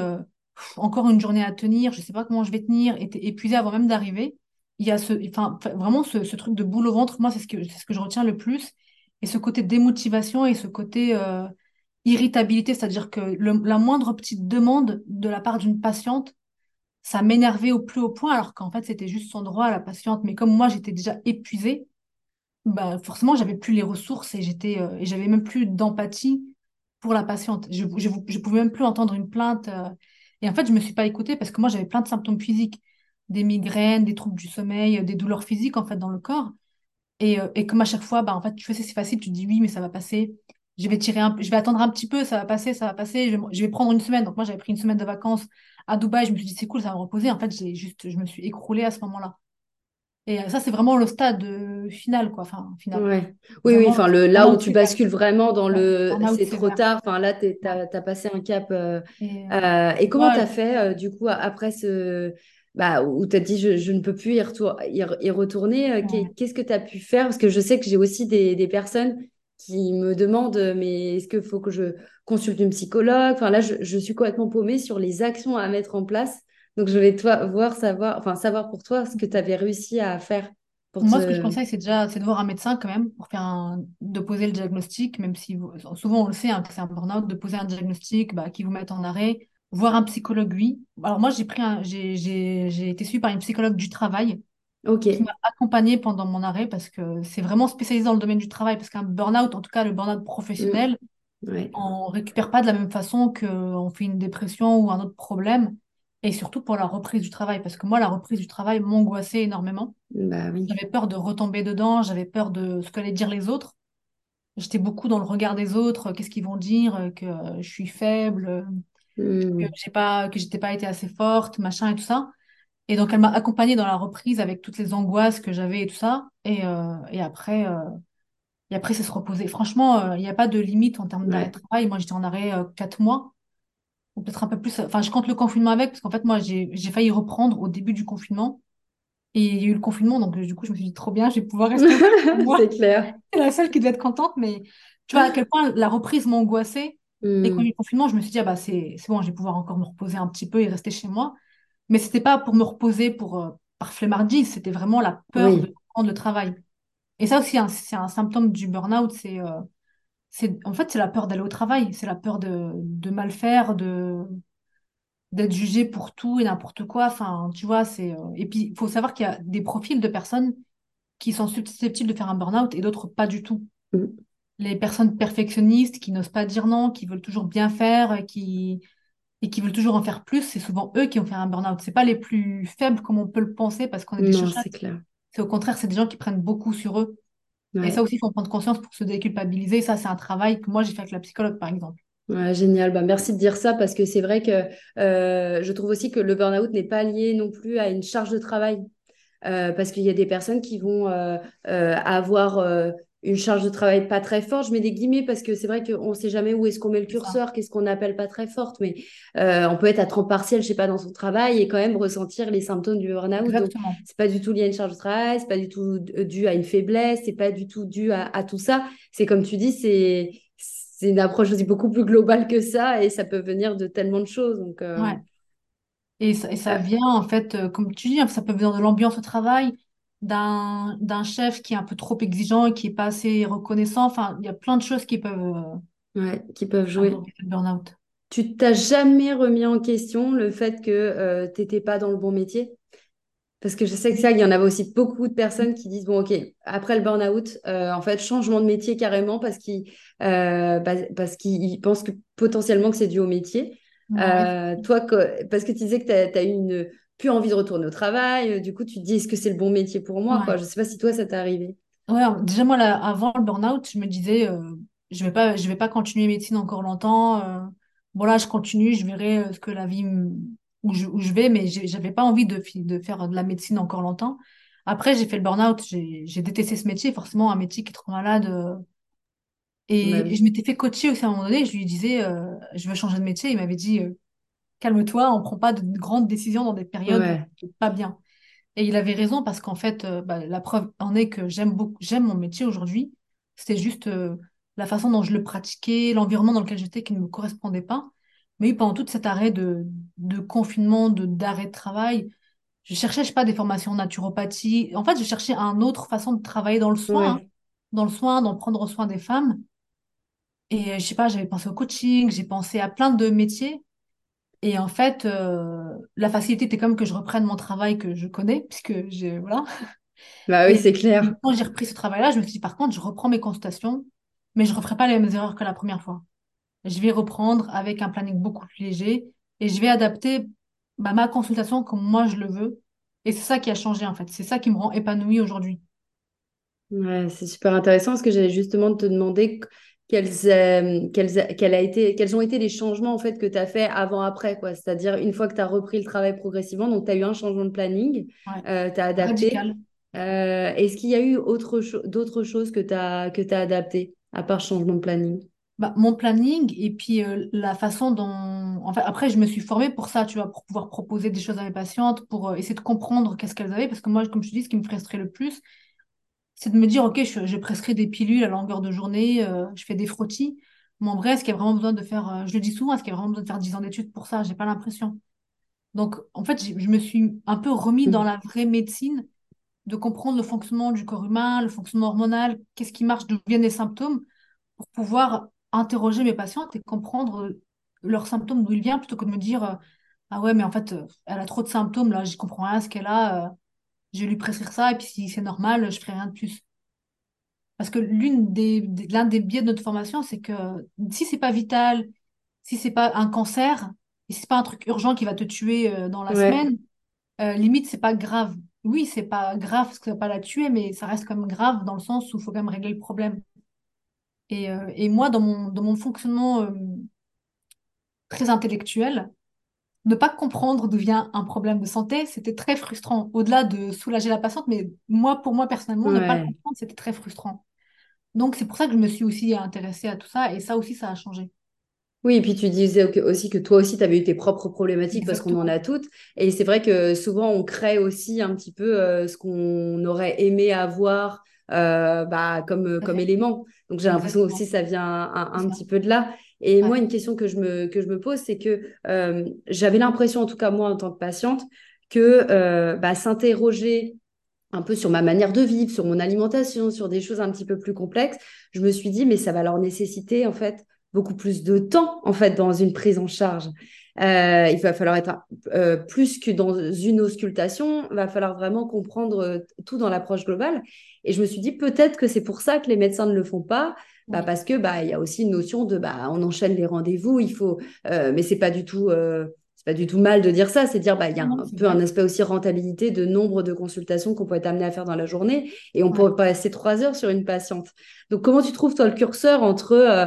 B: encore une journée à tenir, je sais pas comment je vais tenir, et tu es épuisé avant même d'arriver. Il y a ce, enfin, vraiment ce, truc de boule au ventre, moi, c'est ce que, ce que je retiens le plus. Et ce côté démotivation et ce côté euh, irritabilité, c'est-à-dire que la moindre petite demande de la part d'une patiente, ça m'énervait au plus haut point, alors qu'en fait, c'était juste son droit à la patiente. Mais comme moi, j'étais déjà épuisée, bah, forcément, j'avais plus les ressources et j'étais, euh, et j'avais même plus d'empathie pour la patiente. Je ne pouvais même plus entendre une plainte. Euh, et en fait, je ne me suis pas écoutée parce que moi, j'avais plein de symptômes physiques, des migraines, des troubles du sommeil, des douleurs physiques en fait dans le corps. Et, euh, et comme à chaque fois, bah, en fait, tu fais c'est facile, tu te dis oui, mais ça va passer. Je vais tirer un, je vais attendre un petit peu, ça va passer, ça va passer. Je vais, je vais prendre une semaine. Donc moi, j'avais pris une semaine de vacances à Dubaï. Je me suis dit c'est cool, ça va me reposer. En fait, j'ai juste, je me suis écroulée à ce moment-là. Et ça, c'est vraiment le stade euh, final, quoi. Enfin, final.
A: Oui, oui, enfin, le, là où tu bascules vraiment dans le c'est trop tard. Enfin, là, tu as, passé un cap. Euh, et, euh, et, comment tu as fait, du coup, après ce. Bah, où tu as dit je, je, ne peux plus y, y, retourner, qu'est-ce que tu as pu faire? Parce que je sais que j'ai aussi des, des, personnes qui me demandent mais est-ce qu'il faut que je consulte une psychologue? Enfin, là, je, je suis complètement paumée sur les actions à mettre en place donc, je voulais toi, voir, savoir, enfin, savoir pour toi ce que tu avais réussi à faire.
B: Pour Moi, ce que je conseille, c'est déjà c'est de voir un médecin quand même pour faire un, de poser le diagnostic, même si souvent on le sait hein, que c'est un burn-out, de poser un diagnostic bah, qui vous met en arrêt. Voir un psychologue, oui. Alors moi, j'ai pris j'ai été suivie par une psychologue du travail qui m'a accompagnée pendant mon arrêt parce que c'est vraiment spécialisé dans le domaine du travail. Parce qu'un burn-out, en tout cas le burn-out professionnel, mmh. on récupère pas de la même façon qu'on fait une dépression ou un autre problème et surtout pour la reprise du travail, parce que moi, la reprise du travail m'angoissait énormément.
A: Bah
B: j'avais peur de retomber dedans, j'avais peur de ce qu'allaient dire les autres. j'étais beaucoup dans le regard des autres, qu'est-ce qu'ils vont dire, que je suis faible, que
A: Hmm.
B: j'ai pas, que j'étais pas été assez forte, machin et tout ça. Et donc, elle m'a accompagnée dans la reprise avec toutes les angoisses que j'avais et tout ça. Et, euh, et après, euh, et après, c'est se reposer. Franchement, euh, il n'y a pas de limite en termes d'arrêt de travail. Moi, j'étais en arrêt euh, quatre mois, ou peut-être un peu plus. Enfin, je compte le confinement avec, parce qu'en fait, moi, j'ai, j'ai failli reprendre au début du confinement. Et il y a eu le confinement, donc euh, du coup, je me suis dit, trop bien, je vais pouvoir rester. *laughs*
A: C'est clair.
B: C'est *laughs* la seule qui devait être contente, mais tu vois à quel point la reprise m'a angoissée. Et quand il y a eu
A: Hmm.
B: le confinement, je me suis dit, ah bah, c'est bon, je vais pouvoir encore me reposer un petit peu et rester chez moi. Mais c'était pas pour me reposer pour, euh, par flemmardise, c'était vraiment la peur de
A: Oui.
B: reprendre le travail. Et ça aussi, hein, c'est un symptôme du burn-out, c'est euh, en fait c'est la peur d'aller au travail, c'est la peur de, de mal faire, de d'être jugé pour tout et n'importe quoi. Enfin, tu vois, c'est euh, et puis il faut savoir qu'il y a des profils de personnes qui sont susceptibles de faire un burn-out et d'autres pas du tout.
A: Hmm.
B: Les personnes perfectionnistes qui n'osent pas dire non, qui veulent toujours bien faire, euh, qui et qui veulent toujours en faire plus, c'est souvent eux qui ont fait un burn-out. C'est pas les plus faibles comme on peut le penser parce qu'on est des
A: Non, c'est clair.
B: C'est au contraire, c'est des gens qui prennent beaucoup sur eux. Et ça aussi, il faut en prendre conscience pour se déculpabiliser. Ça, c'est un travail que moi, j'ai fait avec la psychologue, par exemple.
A: Ouais, génial. Bah, merci de dire ça parce que c'est vrai que euh, je trouve aussi que le burn-out n'est pas lié non plus à une charge de travail. Euh, parce qu'il y a des personnes qui vont euh, euh, avoir une charge de travail pas très forte. Je mets des guillemets parce que c'est vrai qu'on ne sait jamais où est-ce qu'on met le curseur, qu'est-ce qu'on appelle pas très forte, mais euh, on peut être à temps partiel, je sais pas, dans son travail et quand même ressentir les symptômes du burn-out. C'est pas du tout lié à une charge de travail, c'est pas du tout dû à une faiblesse, c'est pas du tout dû à, à tout ça. C'est comme tu dis, c'est c'est une approche aussi beaucoup plus globale que ça et ça peut venir de tellement de choses. Donc, euh,
B: Ouais. Et ça, et ça vient, en fait, euh, comme tu dis, hein, ça peut venir de l'ambiance au travail, d'un d'un chef qui est un peu trop exigeant et qui est pas assez reconnaissant. Enfin, il y a plein de choses qui peuvent euh,
A: ouais, qui peuvent jouer.
B: le burn-out.
A: Tu t'as jamais remis en question le fait que tu n'étais pas dans le bon métier? Parce que je sais que ça, il y en avait aussi beaucoup de personnes qui disent, bon, OK, après le burn-out, euh, en fait, changement de métier carrément parce qu'ils euh, parce, qu'ils pensent que potentiellement que c'est dû au métier.
B: Ouais.
A: Euh, toi, parce que tu disais que tu as, eu une, plus envie de retourner au travail, euh, du coup, tu te dis, est-ce que c'est le bon métier pour moi, quoi? Je sais pas si toi, ça t'est arrivé.
B: Ouais, déjà moi là, avant le burn-out, je me disais euh, je vais pas je vais pas continuer médecine encore longtemps. euh, bon là, je continue, je verrai ce que la vie où je, où je vais, mais j'avais pas envie de, faire de la médecine encore longtemps. Après, j'ai fait le burn-out, j'ai détesté ce métier, forcément un métier qui est trop malade. euh, et, je m'étais fait coacher aussi à un moment donné, je lui disais je veux changer de métier, il m'avait dit calme-toi, on prend pas de grandes décisions dans des périodes
A: Ouais,
B: pas bien. Et il avait raison parce qu'en fait, euh, bah, la preuve en est que j'aime beaucoup, j'aime mon métier aujourd'hui. C'était juste euh, la façon dont je le pratiquais, l'environnement dans lequel j'étais qui ne me correspondait pas. Mais pendant tout cet arrêt de, de confinement, de, d'arrêt de travail, je cherchais, je sais pas, des formations en naturopathie. En fait, je cherchais une autre façon de travailler dans le soin, hein. dans le soin, dans prendre soin des femmes. Et euh, je sais pas, j'avais pensé au coaching, j'ai pensé à plein de métiers. Et en fait, euh, la facilité était comme que je reprenne mon travail que je connais, puisque j'ai, voilà. *laughs*
A: Bah oui, c'est clair.
B: quand j'ai repris ce travail-là, je me suis dit, par contre, je reprends mes consultations, mais je ne referai pas les mêmes erreurs que la première fois. Je vais reprendre avec un planning beaucoup plus léger et je vais adapter bah, ma consultation comme moi je le veux. Et c'est ça qui a changé, en fait. C'est ça qui me rend épanouie aujourd'hui.
A: Ouais, c'est super intéressant parce que j'allais justement te demander quels, euh, quels, a- quel a été, quels ont été les changements en fait que tu as fait avant-après, quoi. C'est-à-dire une fois que tu as repris le travail progressivement, donc tu as eu un changement de planning,
B: Ouais.
A: tu as adapté. Euh, est-ce qu'il y a eu autre cho- d'autres choses que tu as, que tu adapté à part changement de planning?
B: Bah, mon planning et puis euh, la façon dont... En fait, après, je me suis formée pour ça, tu vois, pour pouvoir proposer des choses à mes patientes, pour euh, essayer de comprendre qu'est-ce qu'elles avaient. Parce que moi, comme je te dis, ce qui me frustrait le plus, c'est de me dire, OK, je, je prescris des pilules à longueur de journée, euh, je fais des frottis. Mais en vrai, est-ce qu'il y a vraiment besoin de faire, euh, je le dis souvent, est-ce qu'il y a vraiment besoin de faire 10 ans d'études pour ça? J'ai pas l'impression. Donc, en fait, je me suis un peu remis dans
A: Mhm.
B: la vraie médecine, de comprendre le fonctionnement du corps humain, le fonctionnement hormonal, qu'est-ce qui marche, d'où viennent les symptômes, pour pouvoir interroger mes patientes et comprendre euh, leurs symptômes, d'où ils viennent, plutôt que de me dire, ah ouais, mais en fait, elle a trop de symptômes, là, je comprends rien à ce qu'elle a, je vais lui prescrire ça, et puis si c'est normal, je ferai rien de plus. Parce que l'une des, des- l'un des biais de notre formation, c'est que si c'est pas vital, si c'est pas un cancer, et si c'est pas un truc urgent qui va te tuer euh, dans la
A: Ouais.
B: semaine, euh, limite c'est pas grave. Oui, c'est pas grave parce que ça va pas la tuer, mais ça reste quand même grave dans le sens où il faut quand même régler le problème. Et, euh, et moi, dans mon, dans mon fonctionnement euh, très intellectuel, ne pas comprendre d'où vient un problème de santé, c'était très frustrant. Au-delà de soulager la patiente, mais moi, pour moi personnellement, ne pas le comprendre, c'était très frustrant. Donc, c'est pour ça que je me suis aussi intéressée à tout ça, et ça aussi, ça a changé.
A: Oui, et puis tu disais aussi que toi aussi, tu avais eu tes propres problématiques parce qu'on en a toutes. Et c'est vrai que souvent, on crée aussi un petit peu euh, ce qu'on aurait aimé avoir euh, bah, comme, comme élément. Donc j'ai l'impression aussi que ça vient un, petit peu de là. Et moi, une question que je me, que je me pose, c'est que euh, j'avais l'impression, en tout cas moi en tant que patiente, que euh, bah, s'interroger un peu sur ma manière de vivre, sur mon alimentation, sur des choses un petit peu plus complexes, je me suis dit, mais ça va leur nécessiter en fait beaucoup plus de temps en fait dans une prise en charge. Euh, il va falloir être euh, plus que dans une auscultation, il va falloir vraiment comprendre tout dans l'approche globale. Et je me suis dit peut-être que c'est pour ça que les médecins ne le font pas, bah, parce que bah il y a aussi une notion de bah on enchaîne les rendez-vous, il faut, euh, mais c'est pas du tout. euh, c'est pas du tout mal de dire ça, c'est dire bah il y a
B: non,
A: un peu un aspect aussi rentabilité de nombre de consultations qu'on peut être amené à faire dans la journée et on
B: Ouais.
A: peut passer trois heures sur une patiente. Donc comment tu trouves toi le curseur entre euh,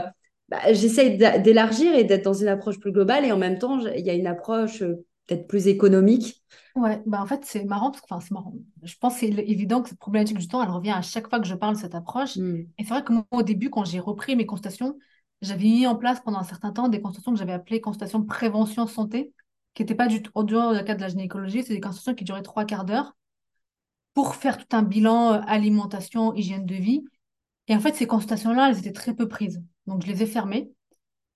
A: bah, j'essaye d'élargir et d'être dans une approche plus globale et en même temps il y a une approche peut-être plus économique?
B: Ouais, bah en fait, c'est marrant parce que, enfin, c'est marrant. Je pense que c'est évident que cette problématique du temps, elle revient à chaque fois que je parle de cette approche.
A: Hmm.
B: Et c'est vrai que moi, au début, quand j'ai repris mes consultations, j'avais mis en place pendant un certain temps des consultations que j'avais appelées consultations prévention santé, qui n'étaient pas du tout en dehors du cadre de la gynécologie, c'est des consultations qui duraient trois quarts d'heure pour faire tout un bilan euh, alimentation, hygiène de vie. Et en fait, ces consultations-là, elles étaient très peu prises. Donc, je les ai fermées.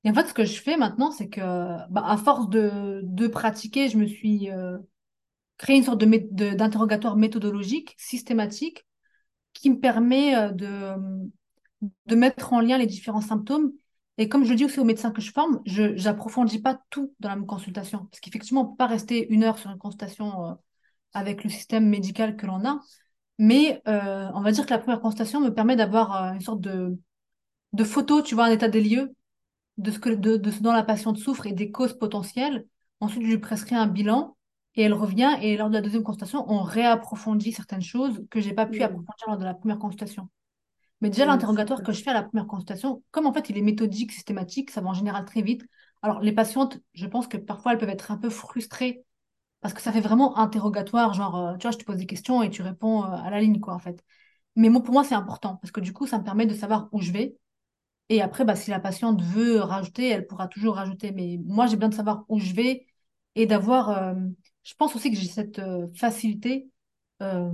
B: Et en fait, ce que je fais maintenant, c'est que, bah, à force de, de pratiquer, je me suis euh, créé une sorte de, d'interrogatoire méthodologique, systématique, qui me permet euh, de, de mettre en lien les différents symptômes. Et comme je le dis aussi aux médecins que je forme, je j'approfondis pas tout dans la consultation. Parce qu'effectivement, on ne peut pas rester une heure sur une consultation euh, avec le système médical que l'on a. Mais euh, on va dire que la première consultation me permet d'avoir une sorte de, de photo, tu vois, un état des lieux de ce que, de, de ce dont la patiente souffre et des causes potentielles. Ensuite, je lui prescris un bilan et elle revient. Et lors de la deuxième consultation, on réapprofondit certaines choses que j'ai pas pu approfondir lors de la première consultation. Mais déjà, l'interrogatoire que je fais à la première consultation, comme en fait il est méthodique, systématique, ça va en général très vite. Alors, les patientes, je pense que parfois elles peuvent être un peu frustrées parce que ça fait vraiment interrogatoire, genre, euh, tu vois, je te pose des questions et tu réponds euh, à la ligne, quoi, en fait. Mais moi, pour moi, c'est important parce que du coup, ça me permet de savoir où je vais. Et après, bah, si la patiente veut rajouter, elle pourra toujours rajouter. Mais moi, j'ai besoin de savoir où je vais et d'avoir. euh, je pense aussi que j'ai cette euh, facilité euh,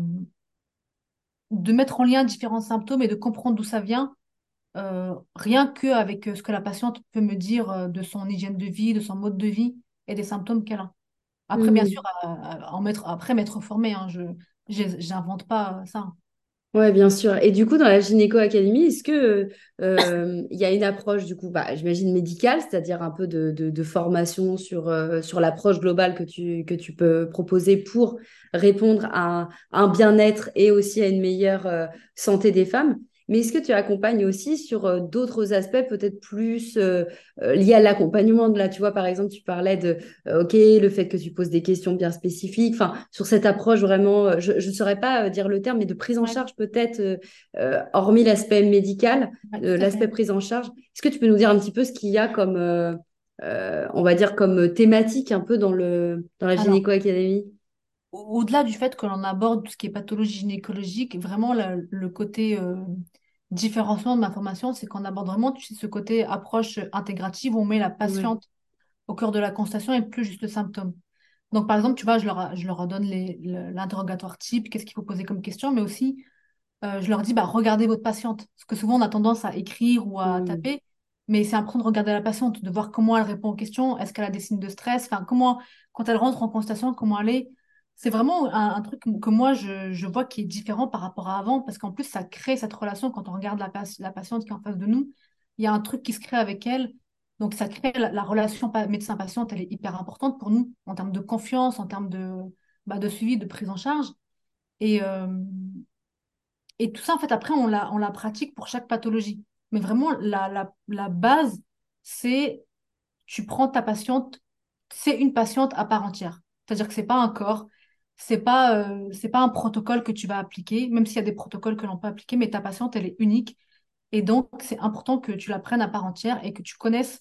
B: de mettre en lien différents symptômes et de comprendre d'où ça vient, euh, rien qu'avec euh, ce que la patiente peut me dire de son hygiène de vie, de son mode de vie et des symptômes qu'elle a. Après, bien sûr, à- à- en mettre, après m'être formée, hein, je j'invente pas ça.
A: Ouais, bien sûr. Et du coup, dans la Gynéco Academy, est-ce que euh, il y a une approche, du coup, bah, j'imagine médicale, c'est-à-dire un peu de, de- formation sur, euh, sur l'approche globale que tu, que tu peux proposer pour répondre à un, à un bien-être et aussi à une meilleure euh, santé des femmes? Mais est-ce que tu accompagnes aussi sur euh, d'autres aspects, peut-être plus euh, euh, liés à l'accompagnement? Là, tu vois, par exemple, tu parlais de, euh, OK, le fait que tu poses des questions bien spécifiques, enfin, sur cette approche vraiment, je ne saurais pas dire le terme, mais de prise en charge peut-être, euh, hormis l'aspect médical, l'aspect prise en charge. Est-ce que tu peux nous dire un petit peu ce qu'il y a comme, on va dire, comme thématique un peu dans le, dans la Gynéco Academy?
B: au- au-delà du fait que l'on aborde tout ce qui est pathologie gynécologique, vraiment le, le côté euh, différenciant de ma formation, c'est qu'on aborde vraiment tu sais, ce côté approche intégrative où on met la patiente au cœur de la constatation et plus juste le symptôme. Donc, par exemple, tu vois, je leur, je leur donne l'interrogatoire type, qu'est-ce qu'il faut poser comme question, mais aussi, euh, je leur dis, bah, regardez votre patiente. Parce que souvent, on a tendance à écrire ou à taper, mais c'est important de regarder la patiente, de voir comment elle répond aux questions, est-ce qu'elle a des signes de stress, enfin, comment, quand elle rentre en constatation, comment elle est? C'est vraiment un, truc que moi, je, je vois qui est différent par rapport à avant, parce qu'en plus, ça crée cette relation quand on regarde la, la patiente qui est en face de nous. Il y a un truc qui se crée avec elle. Donc, ça crée la, la relation pa- médecin-patiente, elle est hyper importante pour nous en termes de confiance, en termes de, bah, de suivi, de prise en charge. Et, euh, et tout ça, en fait, après, on la, on la pratique pour chaque pathologie. Mais vraiment, la, la, la base, c'est tu prends ta patiente, c'est une patiente à part entière. C'est-à-dire que c'est pas un corps, c'est pas, euh, c'est pas un protocole que tu vas appliquer, même s'il y a des protocoles que l'on peut appliquer, mais ta patiente, elle est unique. Et donc, c'est important que tu la prennes à part entière et que tu connaisses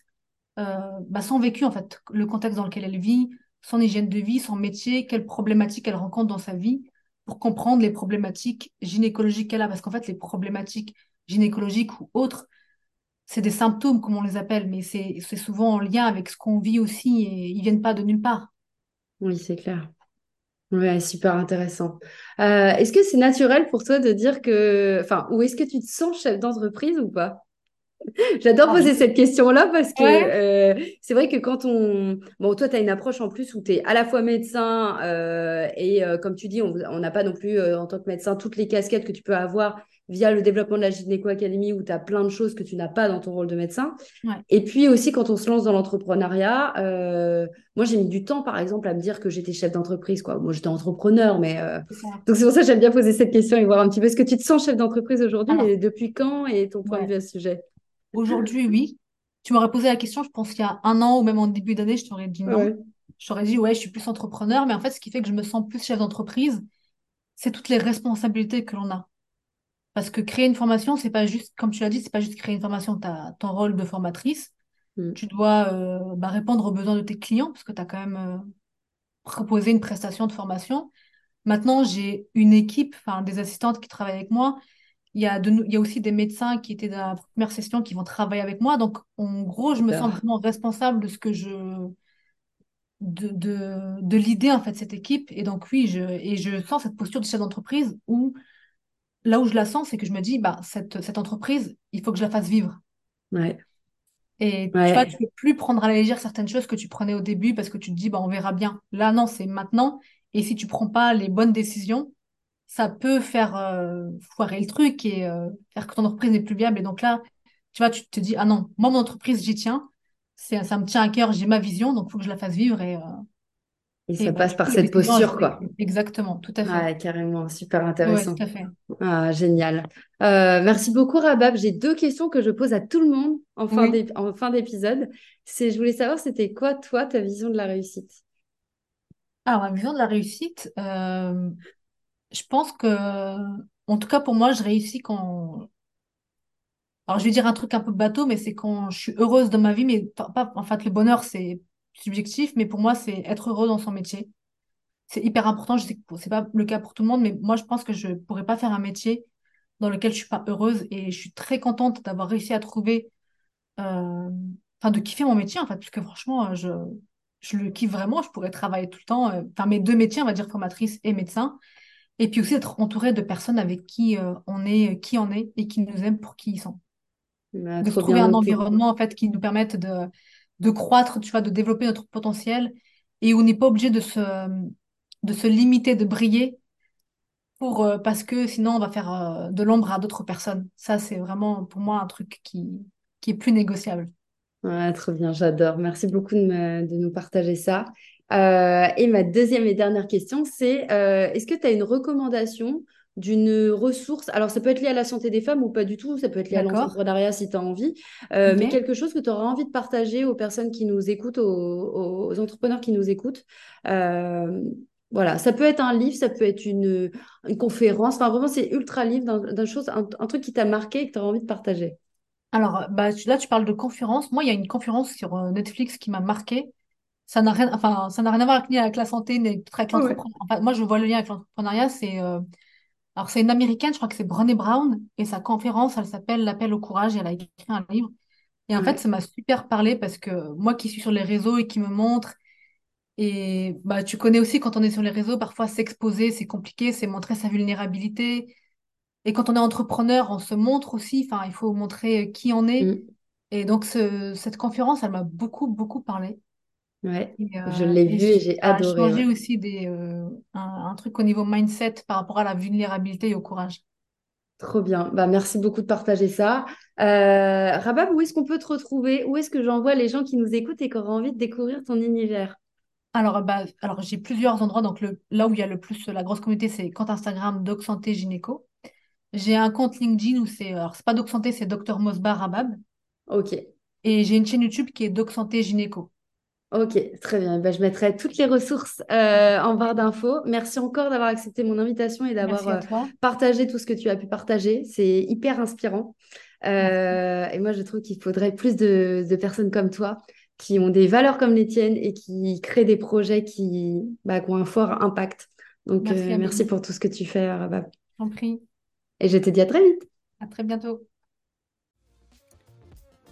B: euh, bah, son vécu, en fait, le contexte dans lequel elle vit, son hygiène de vie, son métier, quelles problématiques elle rencontre dans sa vie, pour comprendre les problématiques gynécologiques qu'elle a. Parce qu'en fait, les problématiques gynécologiques ou autres, c'est des symptômes, comme on les appelle, mais c'est souvent en lien avec ce qu'on vit aussi et ils viennent pas de nulle part.
A: Oui, c'est clair. Ouais, super intéressant. Euh, est-ce que c'est naturel pour toi de dire que, enfin, ou est-ce que tu te sens chef d'entreprise ou pas? *laughs* J'adore poser cette question-là parce que
B: Ouais,
A: euh, c'est vrai que quand on... Bon, toi, tu as une approche en plus où tu es à la fois médecin euh, et euh, comme tu dis, on on n'a pas non plus euh, en tant que médecin toutes les casquettes que tu peux avoir via le développement de la Gynéco Academy où tu as plein de choses que tu n'as pas dans ton rôle de médecin.
B: ouais,
A: Et puis aussi, quand on se lance dans l'entrepreneuriat, euh, moi, j'ai mis du temps, par exemple, à me dire que j'étais chef d'entreprise, quoi. Moi, j'étais entrepreneur, mais... euh. Donc, c'est pour ça que j'aime bien poser cette question et voir un petit peu, est-ce que tu te sens chef d'entreprise aujourd'hui
B: Alors,
A: et depuis quand et ton point de vue à ce sujet?
B: aujourd'hui, oui. Tu m'aurais posé la question, je pense, il y a un an ou même en début d'année, je t'aurais dit non.
A: Ouais,
B: Je t'aurais dit, ouais, je suis plus entrepreneur, mais en fait, ce qui fait que je me sens plus chef d'entreprise, c'est toutes les responsabilités que l'on a. Parce que créer une formation, c'est pas juste, comme tu l'as dit, c'est pas juste créer une formation, tu as ton rôle de formatrice.
A: Mm.
B: Tu dois euh, bah, répondre aux besoins de tes clients, parce que tu as quand même euh, proposé une prestation de formation. Maintenant, j'ai une équipe, des assistantes qui travaillent avec moi. Il y a de, nou- il y a aussi des médecins qui étaient dans la première session qui vont travailler avec moi. Donc, en gros, je me sens vraiment responsable de ce que je, de, de, de l'idée en fait de cette équipe. Et donc, oui, je, et je sens cette posture de chef d'entreprise où là où je la sens, c'est que je me dis, bah, cette, cette entreprise, il faut que je la fasse vivre.
A: Ouais,
B: Et tu vois, tu peux plus prendre à la légère certaines choses que tu prenais au début parce que tu te dis, bah, on verra bien. Là, non, c'est maintenant. Et si tu prends pas les bonnes décisions, ça peut faire euh, foirer le truc et euh, faire que ton entreprise n'est plus viable. Et donc là, tu vois, tu te dis, ah non, moi, mon entreprise, j'y tiens. Ça me tient à cœur, j'ai ma vision, donc il faut que je la fasse vivre. Et, euh,
A: Et ça passe par cette posture, quoi.
B: Exactement, tout à fait.
A: Carrément, super intéressant.
B: tout à fait.
A: Ah, génial. Euh, merci beaucoup, Rabab. J'ai deux questions que je pose à tout le monde en fin
B: Oui.
A: d'épisode. C'est, je voulais savoir, c'était quoi, toi, ta vision de la réussite?
B: Alors, ma vision de la réussite, euh, je pense que, en tout cas pour moi, je réussis quand, Alors, je vais dire un truc un peu bateau, mais c'est quand je suis heureuse dans ma vie, mais pas, pas- en fait, le bonheur, c'est subjectif, mais pour moi, c'est être heureux dans son métier. C'est hyper important. Je sais que c'est pas le cas pour tout le monde, mais moi, je pense que je pourrais pas faire un métier dans lequel je suis pas heureuse et je suis très contente d'avoir réussi à trouver, euh, enfin, de kiffer mon métier, en fait, parce que franchement, euh, je, je le kiffe vraiment. Je pourrais travailler tout le temps, euh, enfin, mes deux métiers, on va dire formatrice et médecin. Et puis aussi être entourée de personnes avec qui euh, on est, qui on est et qui nous aiment pour qui ils sont
A: Ah,
B: de trouver un environnement en fait qui nous permette de, de croître, tu vois, de développer notre potentiel et on n'est pas obligé de se, de se limiter, de briller pour, euh, parce que sinon on va faire euh, de l'ombre à d'autres personnes. Ça, c'est vraiment pour moi un truc qui, qui est plus négociable.
A: Ouais, trop bien, j'adore. Merci beaucoup de, de nous partager ça. Euh, et ma deuxième et dernière question, c'est est-ce que tu as une recommandation d'une ressource? Alors, ça peut être lié à la santé des femmes ou pas du tout, ça peut être lié à l'entrepreneuriat si tu as envie, Euh, mais quelque chose que tu auras envie de partager aux personnes qui nous écoutent, aux, aux entrepreneurs qui nous écoutent. Euh, voilà, ça peut être un livre, ça peut être une, une conférence, enfin vraiment, c'est ultra livre d'un chose, un, un truc qui t'a marqué et que tu auras envie de partager.
B: Alors, bah, là, tu parles de conférence. Moi, il y a une conférence sur euh, Netflix qui m'a marqué. Ça n'a rien, enfin, ça n'a rien à voir avec, ni avec la santé, ni peut-être avec
A: Ouais.
B: l'entrepreneuriat. Enfin, moi, je vois le lien avec l'entrepreneuriat. C'est euh, Alors, c'est une américaine, je crois que c'est Brené Brown, et sa conférence, elle s'appelle L'appel au courage, et elle a écrit un livre. Et en fait, ça m'a super parlé parce que moi qui suis sur les réseaux et qui me montre, et bah, tu connais aussi quand on est sur les réseaux, parfois s'exposer, c'est compliqué, c'est montrer sa vulnérabilité. Et quand on est entrepreneur, on se montre aussi, enfin, il faut montrer qui on est.
A: Mm.
B: Et donc, ce- cette conférence, elle m'a beaucoup, beaucoup parlé.
A: Ouais,
B: Et,
A: je
B: euh,
A: l'ai vu et j'ai adoré.
B: changé
A: Ouais.
B: aussi des, euh, un, un truc au niveau mindset par rapport à la vulnérabilité et au courage.
A: Trop bien. Bah, merci beaucoup de partager ça. Euh, Rabab, où est-ce qu'on peut te retrouver? Où est-ce que j'envoie les gens qui nous écoutent et qui auraient envie de découvrir ton univers?
B: Alors, bah, alors j'ai plusieurs endroits. Donc, le, là où il y a le plus, la grosse communauté, c'est compte Instagram Doc Santé Gynéco. J'ai un compte LinkedIn où c'est, alors c'est pas Doc Santé, c'est Docteur Mosbar Rabab.
A: Ok,
B: Et j'ai une chaîne YouTube qui est Doc Santé Gynéco.
A: Ok, très bien. Ben, je mettrai toutes les ressources euh, en barre d'infos. Merci encore d'avoir accepté mon invitation et d'avoir euh, partagé tout ce que tu as pu partager. C'est hyper inspirant. Euh, et moi, je trouve qu'il faudrait plus de, de personnes comme toi qui ont des valeurs comme les tiennes et qui créent des projets qui, bah, qui ont un fort impact. Donc,
B: Merci
A: pour tout ce que tu fais, Rabab.
B: J'en prie.
A: Et je te dis à très vite.
B: À très bientôt.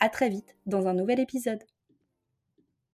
A: À très vite dans un nouvel épisode.